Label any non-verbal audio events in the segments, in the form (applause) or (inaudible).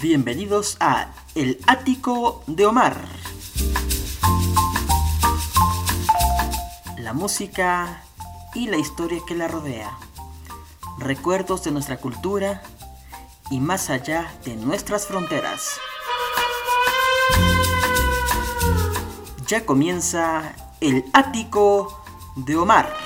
Bienvenidos a El Ático de Omar. La música y la historia que la rodea. Recuerdos de nuestra cultura y más allá de nuestras fronteras. Ya comienza El Ático de Omar.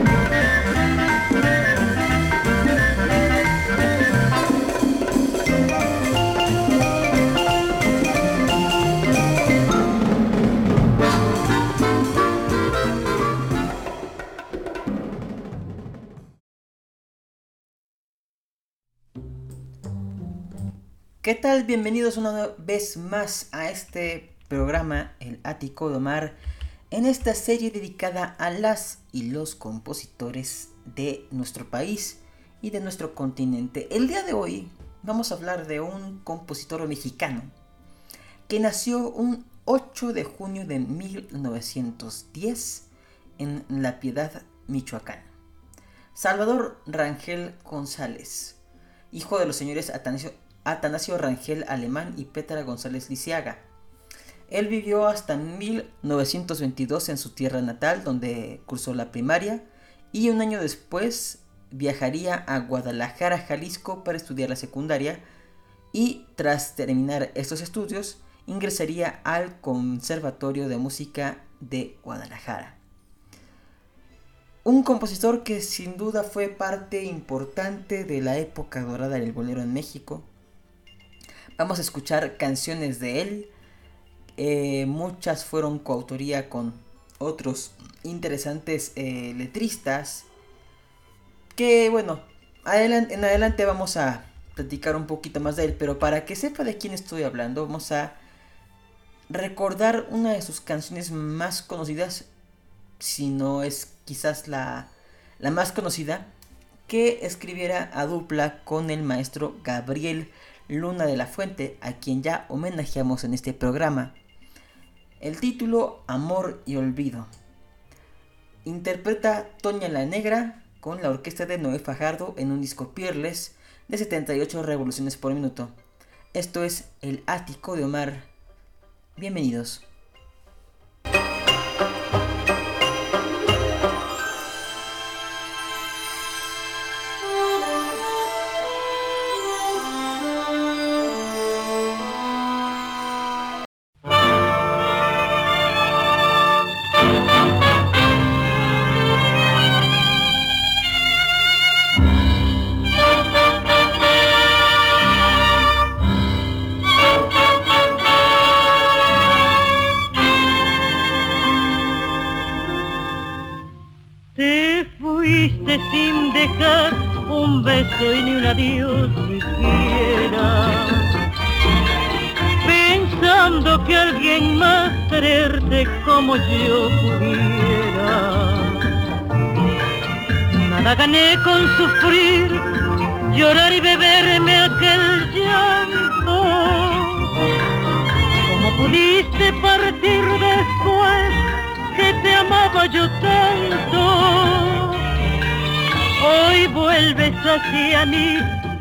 ¿Qué tal? Bienvenidos una vez más a este programa, El Ático de Omar, en esta serie dedicada a las y los compositores de nuestro país y de nuestro continente. El día de hoy vamos a hablar de un compositor mexicano que nació un 8 de junio de 1910 en La Piedad, Michoacán. Salvador Rangel González, hijo de los señores Atanasio Atanasio Rangel Alemán y Petra González Lisiaga. Él vivió hasta 1922 en su tierra natal, donde cursó la primaria, y un año después viajaría a Guadalajara, Jalisco, para estudiar la secundaria, y tras terminar estos estudios, ingresaría al Conservatorio de Música de Guadalajara. Un compositor que sin duda fue parte importante de la época dorada del bolero en México, Vamos a escuchar canciones de él. Eh, muchas fueron coautoría con otros interesantes eh, letristas. Que bueno, en adelante vamos a platicar un poquito más de él. Pero para que sepa de quién estoy hablando, vamos a recordar una de sus canciones más conocidas. Si no es quizás la, la más conocida. Que escribiera a dupla con el maestro Gabriel Luna de la Fuente, a quien ya homenajeamos en este programa. El título Amor y Olvido. Interpreta Toña la Negra con la orquesta de Noé Fajardo en un disco Peerless de 78 revoluciones por minuto. Esto es El Ático de Omar. Bienvenidos.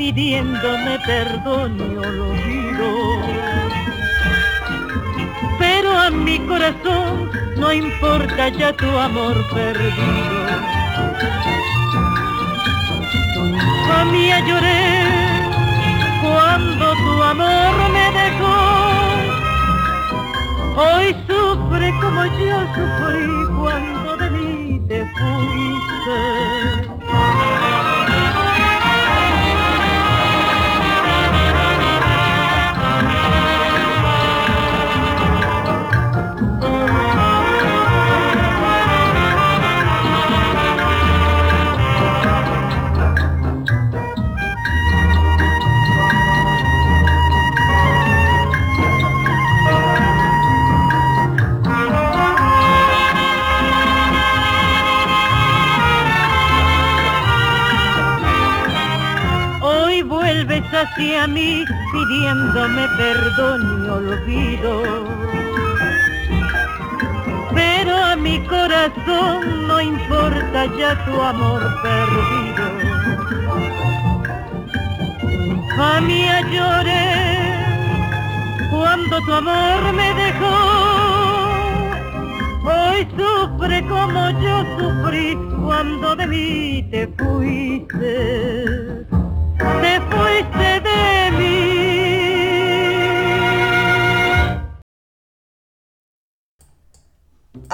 Pidiéndome perdón y olvido. Pero a mi corazón no importa ya tu amor perdido. Tu infamia lloré cuando tu amor me dejó. Hoy sufre como yo sufrí cuando de mí te fuiste. Hacia mí pidiéndome perdón y olvido. Pero a mi corazón no importa ya tu amor perdido. Jamia lloré cuando tu amor me dejó Hoy sufre como yo sufrí cuando de mí te fuiste,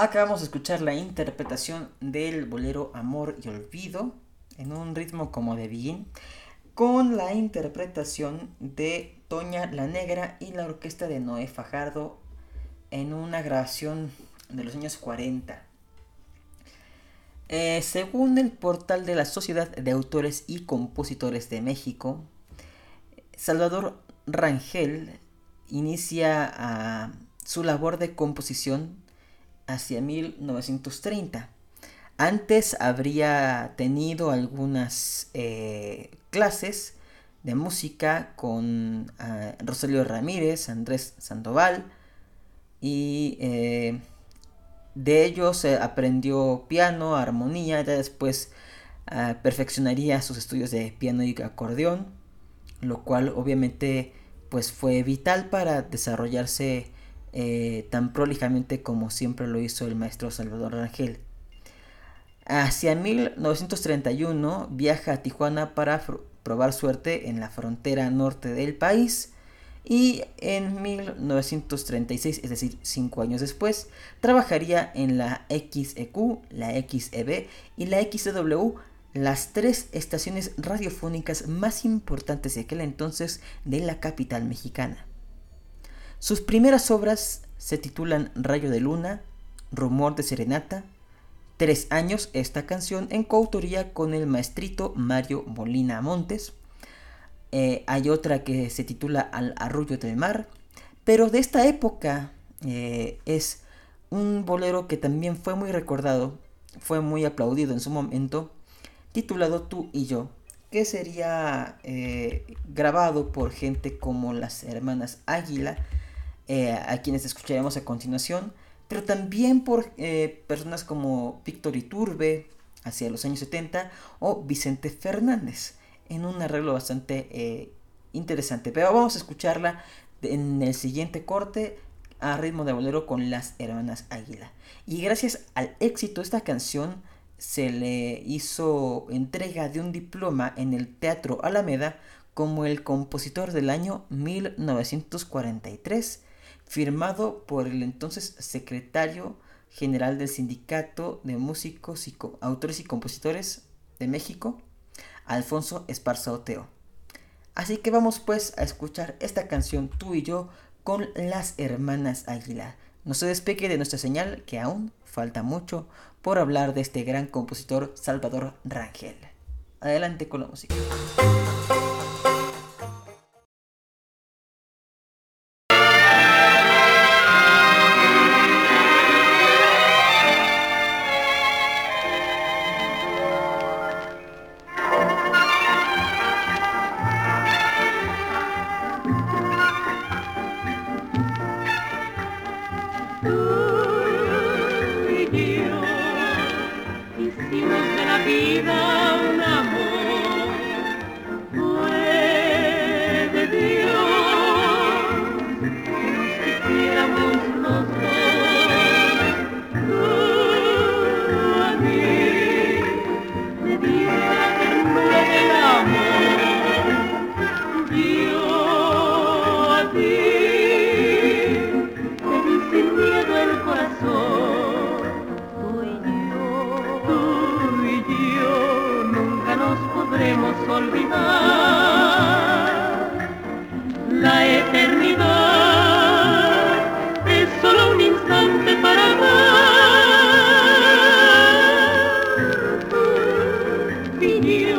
Acabamos de escuchar la interpretación del bolero Amor y Olvido en un ritmo como de bien, con la interpretación de Toña la Negra y la orquesta de Noé Fajardo en una grabación de los años 40. Eh, según el portal de la Sociedad de Autores y Compositores de México, Salvador Rangel inicia ah, su labor de composición hacia 1930. Antes habría tenido algunas eh, clases de música con Rogelio Ramírez, Andrés Sandoval y eh, de ellos aprendió piano, armonía, ya después ah, perfeccionaría sus estudios de piano y acordeón, lo cual obviamente pues fue vital para desarrollarse eh, tan prolijamente como siempre lo hizo el maestro Salvador Rangel. Hacia 1931 viaja a Tijuana para probar suerte en la frontera norte del país y en 1936, es decir, cinco años después, trabajaría en la XEQ, la XEB y la XEW, las tres estaciones radiofónicas más importantes de aquel entonces de la capital mexicana. Sus primeras obras se titulan Rayo de Luna, Rumor de Serenata, Tres años esta canción en coautoría con el maestrito Mario Molina Montes, eh, hay otra que se titula Al arrullo del mar. Pero de esta época eh, es un bolero que también fue muy recordado, fue muy aplaudido en su momento, titulado Tú y yo, que sería eh, grabado por gente como las hermanas Águila, a quienes escucharemos a continuación, pero también por personas como Víctor Iturbe, hacia los años 70, o Vicente Fernández en un arreglo bastante eh, interesante. Pero vamos a escucharla en el siguiente corte a ritmo de bolero con las hermanas Águila. Y gracias al éxito esta canción se le hizo entrega de un diploma en el Teatro Alameda como el compositor del año 1943, firmado por el entonces secretario general del Sindicato de Músicos y Autores y Compositores de México, Alfonso Esparza Oteo. Así que vamos pues a escuchar esta canción tú y yo con las hermanas Aguilar. No se despegue de nuestra señal que aún falta mucho por hablar de este gran compositor Salvador Rangel. Adelante con la música. Y hicimos de la vida Happy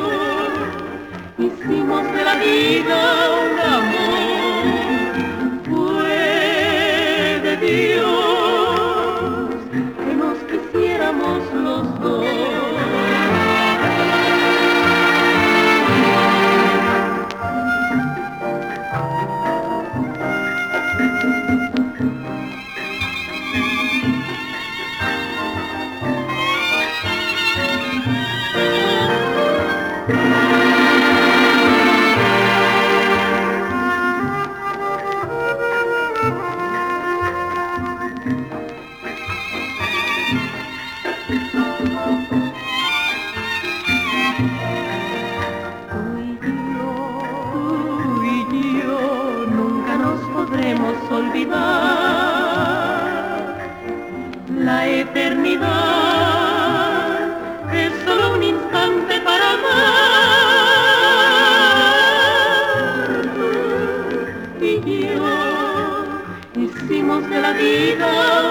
vida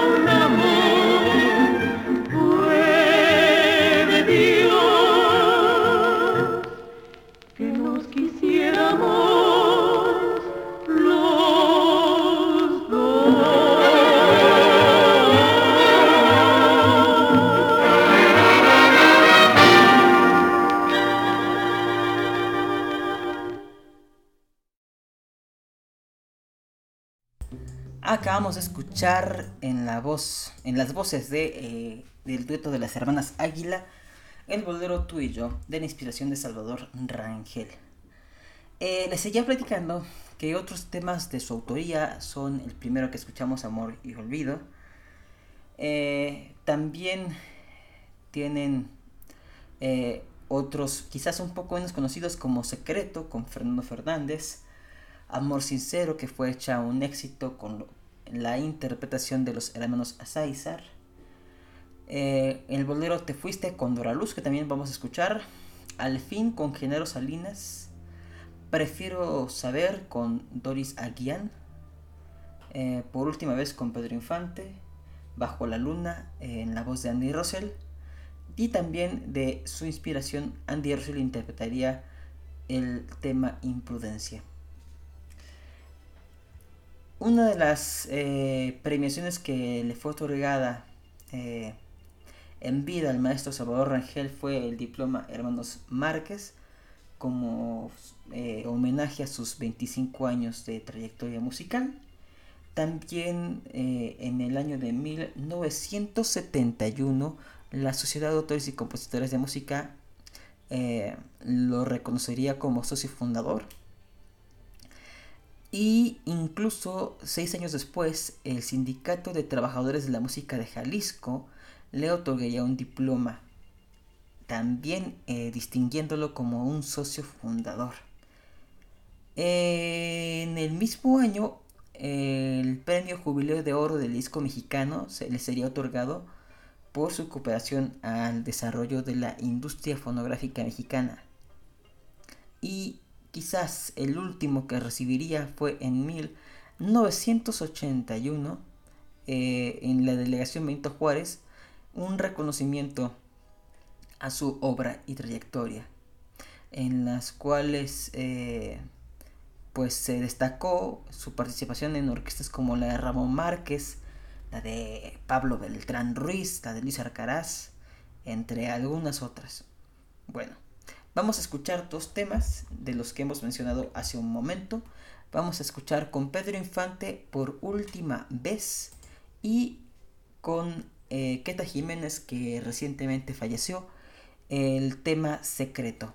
en la voz, en las voces de, eh, del dueto de las hermanas Águila, el bolero Tú y yo, de la inspiración de Salvador Rangel. Eh, les seguía platicando que otros temas de su autoría son el primero que escuchamos, Amor y Olvido. Eh, también tienen otros quizás un poco menos conocidos como Secreto con Fernando Fernández, Amor Sincero que fue hecha un éxito con la interpretación de los hermanos Azáizar, eh, el bolero Te Fuiste con Dora Luz que también vamos a escuchar, Al fin con Genaro Salinas, Prefiero Saber con Doris Aguián, eh, por última vez con Pedro Infante, Bajo la Luna eh, en la voz de Andy Russell. Y también de su inspiración Andy Russell interpretaría el tema Imprudencia. Una de las eh, premiaciones que le fue otorgada eh, en vida al maestro Salvador Rangel fue el diploma Hermanos Márquez como eh, homenaje a sus 25 años de trayectoria musical. También en el año de 1971 la Sociedad de Autores y Compositores de Música lo reconocería como socio fundador. Y incluso seis años después, el Sindicato de Trabajadores de la Música de Jalisco le otorgaría un diploma, también eh, distinguiéndolo como un socio fundador. En el mismo año, el premio Jubileo de Oro del Disco Mexicano se le sería otorgado por su cooperación al desarrollo de la industria fonográfica mexicana. Y quizás el último que recibiría fue en 1981 eh, en la delegación Benito Juárez un reconocimiento a su obra y trayectoria en las cuales eh, pues se destacó su participación en orquestas como la de Ramón Márquez, la de Pablo Beltrán Ruiz, la de Luis Arcaraz, entre algunas otras. Bueno, vamos a escuchar dos temas de los que hemos mencionado hace un momento. Vamos a escuchar con Pedro Infante por última vez y con eh, Queta Jiménez que recientemente falleció el tema secreto.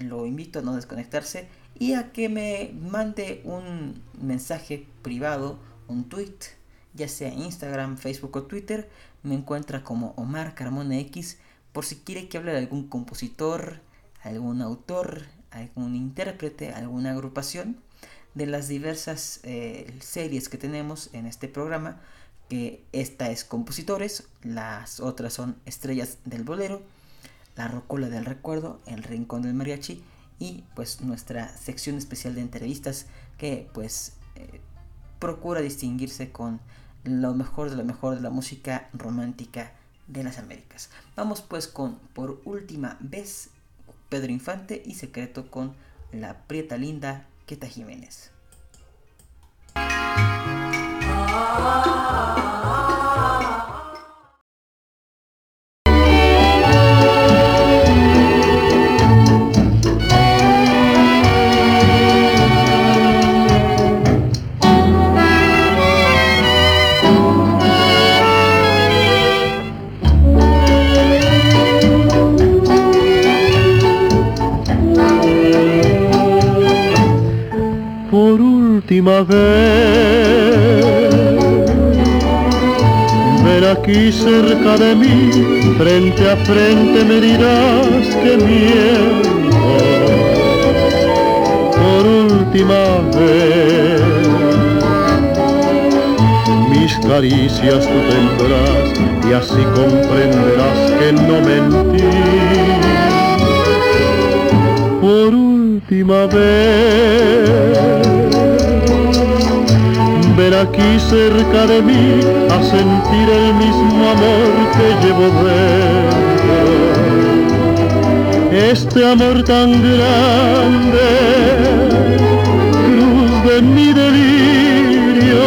Lo invito a no desconectarse y a que me mande un mensaje privado, un tweet, ya sea Instagram, Facebook o Twitter. Me encuentra como Omar Carmona X por si quiere que hable de algún compositor, algún autor, algún intérprete, alguna agrupación de las diversas eh, series que tenemos en este programa. Que esta es compositores, las otras son estrellas del bolero la Rocola del Recuerdo, El Rincón del Mariachi y pues nuestra sección especial de entrevistas que pues eh, procura distinguirse con lo mejor de lo mejor de la música romántica de las Américas. Vamos pues con por última vez Pedro Infante y Secreto con la Prieta Linda Queta Jiménez. Vez. Ven aquí cerca de mí, frente a frente me dirás que miento. Por última vez, mis caricias tú tendrás y así comprenderás que no mentí por última vez. Aquí cerca de mí a sentir el mismo amor que llevo dentro. Este amor tan grande, cruz de mi delirio.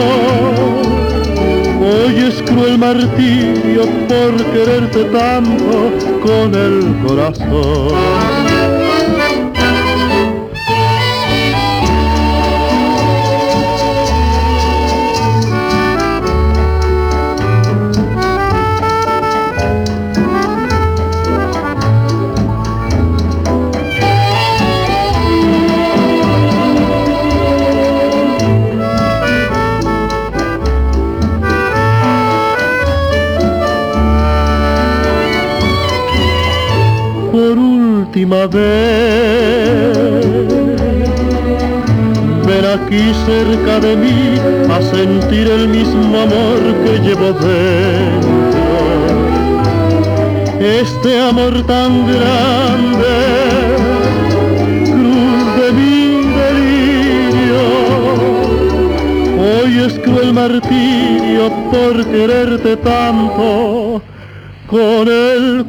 Hoy es cruel martirio por quererte tanto con el corazón. Aquí cerca de mí a sentir el mismo amor que llevo dentro. Este amor tan grande, cruz de mi delirio. Hoy es cruel martirio por quererte tanto con el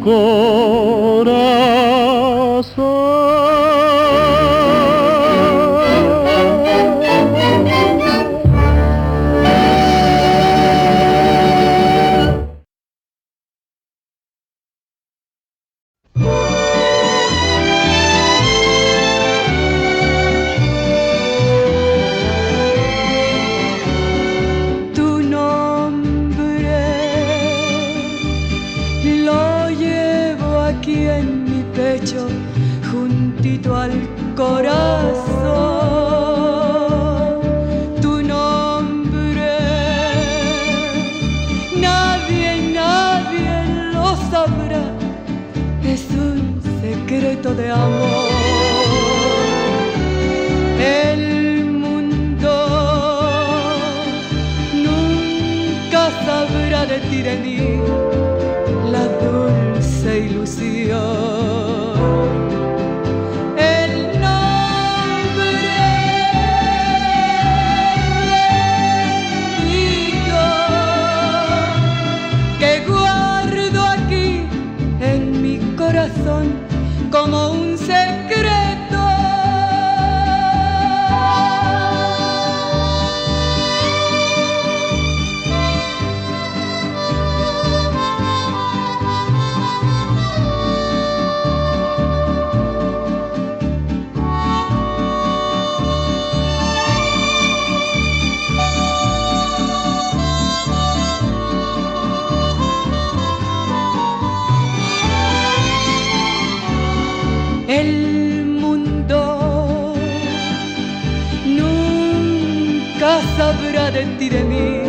sabrá de ti de mí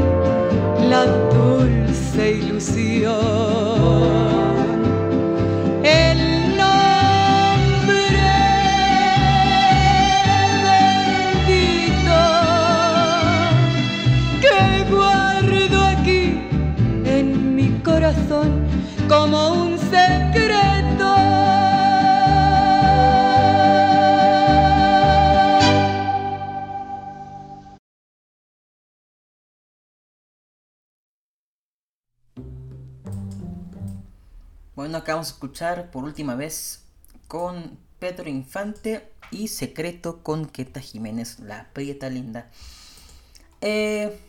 la dulce ilusión. Acabamos de escuchar por última vez con Pedro Infante y Secreto con Queta Jiménez, la prieta linda. Eh,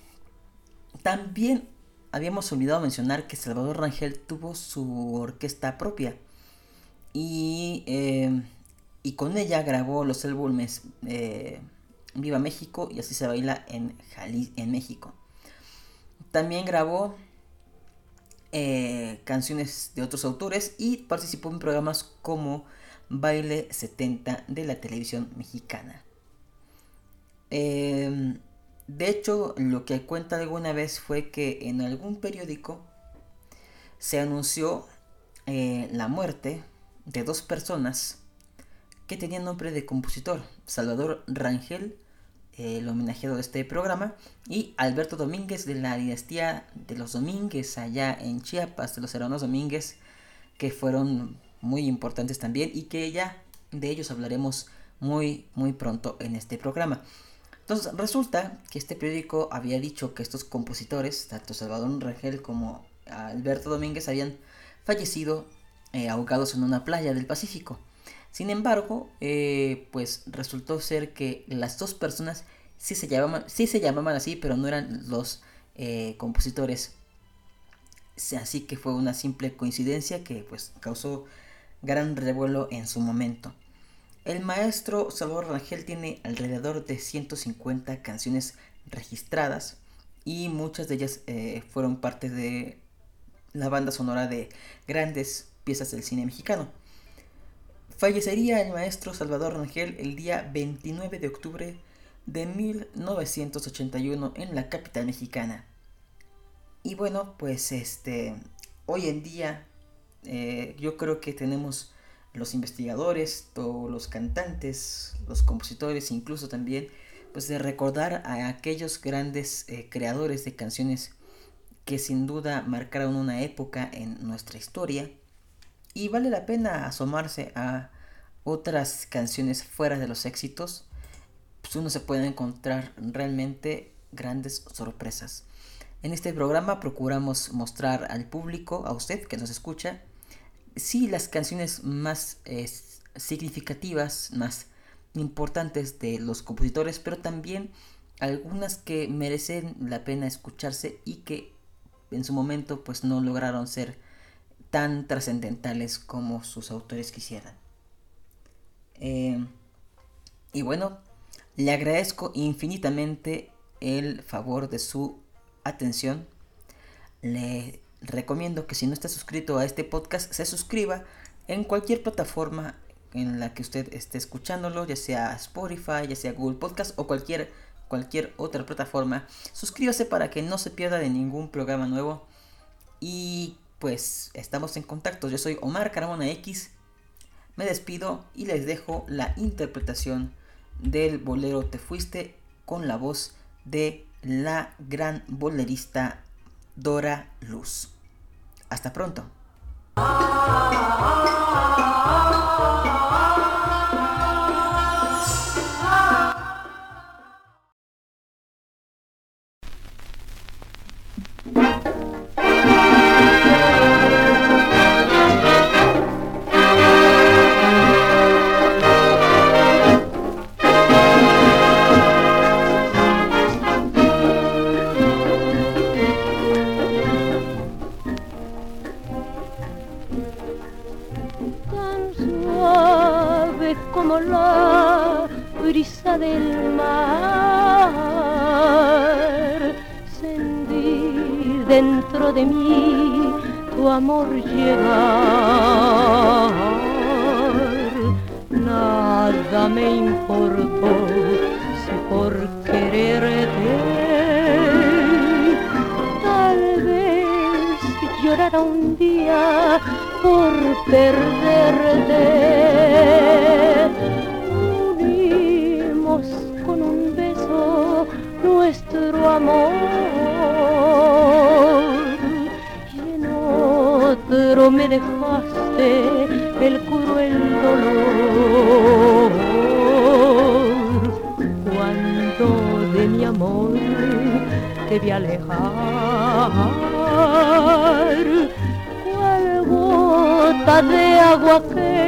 también habíamos olvidado mencionar que Salvador Rangel tuvo su orquesta propia y, eh, y con ella grabó los álbumes eh, Viva México y así se baila en, en México. También grabó eh, canciones de otros autores y participó en programas como Baile 70 de la televisión mexicana. Em, de hecho, lo que cuenta alguna vez fue que en algún periódico se anunció eh, la muerte de dos personas que tenían nombre de compositor, Salvador Rangel el homenajeado de este programa, y Alberto Domínguez de la dinastía de los Domínguez allá en Chiapas, de los hermanos Domínguez, que fueron muy importantes también y que ya de ellos hablaremos muy muy pronto en este programa. Entonces resulta que este periódico había dicho que estos compositores, tanto Salvador Rangel como Alberto Domínguez, habían fallecido eh, ahogados en una playa del Pacífico. Sin embargo, eh, pues resultó ser que las dos personas sí se llamaban, sí se llamaban así, pero no eran los eh, compositores. Así que fue una simple coincidencia que pues causó gran revuelo en su momento. El maestro Salvador Rangel tiene alrededor de 150 canciones registradas y muchas de ellas eh, fueron parte de la banda sonora de grandes piezas del cine mexicano. Fallecería el maestro Salvador Rangel el día 29 de octubre de 1981 en la capital mexicana. Y bueno, pues este, hoy en día eh, yo creo que tenemos los investigadores, todos los cantantes, los compositores, incluso también, pues de recordar a aquellos grandes eh, creadores de canciones que sin duda marcaron una época en nuestra historia. Y vale la pena asomarse a otras canciones fuera de los éxitos, pues uno se puede encontrar realmente grandes sorpresas. En este programa procuramos mostrar al público, a usted que nos escucha, sí las canciones más significativas, más importantes de los compositores, pero también algunas que merecen la pena escucharse y que en su momento pues no lograron ser tan trascendentales como sus autores quisieran. Eh, y bueno, le agradezco infinitamente el favor de su atención. Le recomiendo que si no está suscrito a este podcast, se suscriba en cualquier plataforma en la que usted esté escuchándolo, ya sea Spotify, ya sea Google Podcast o cualquier, cualquier otra plataforma. Suscríbase para que no se pierda de ningún programa nuevo. Y pues estamos en contacto. Yo soy Omar Carmona X. Me despido y les dejo la interpretación del bolero Te Fuiste con la voz de la gran bolerista Dora Luz. Hasta pronto. (laughs) llorara un día por perderte. Unimos con un beso nuestro amor y en otro me dejaste el cruel dolor. Cuando de mi amor te vi alejar mar, cual gota de agua que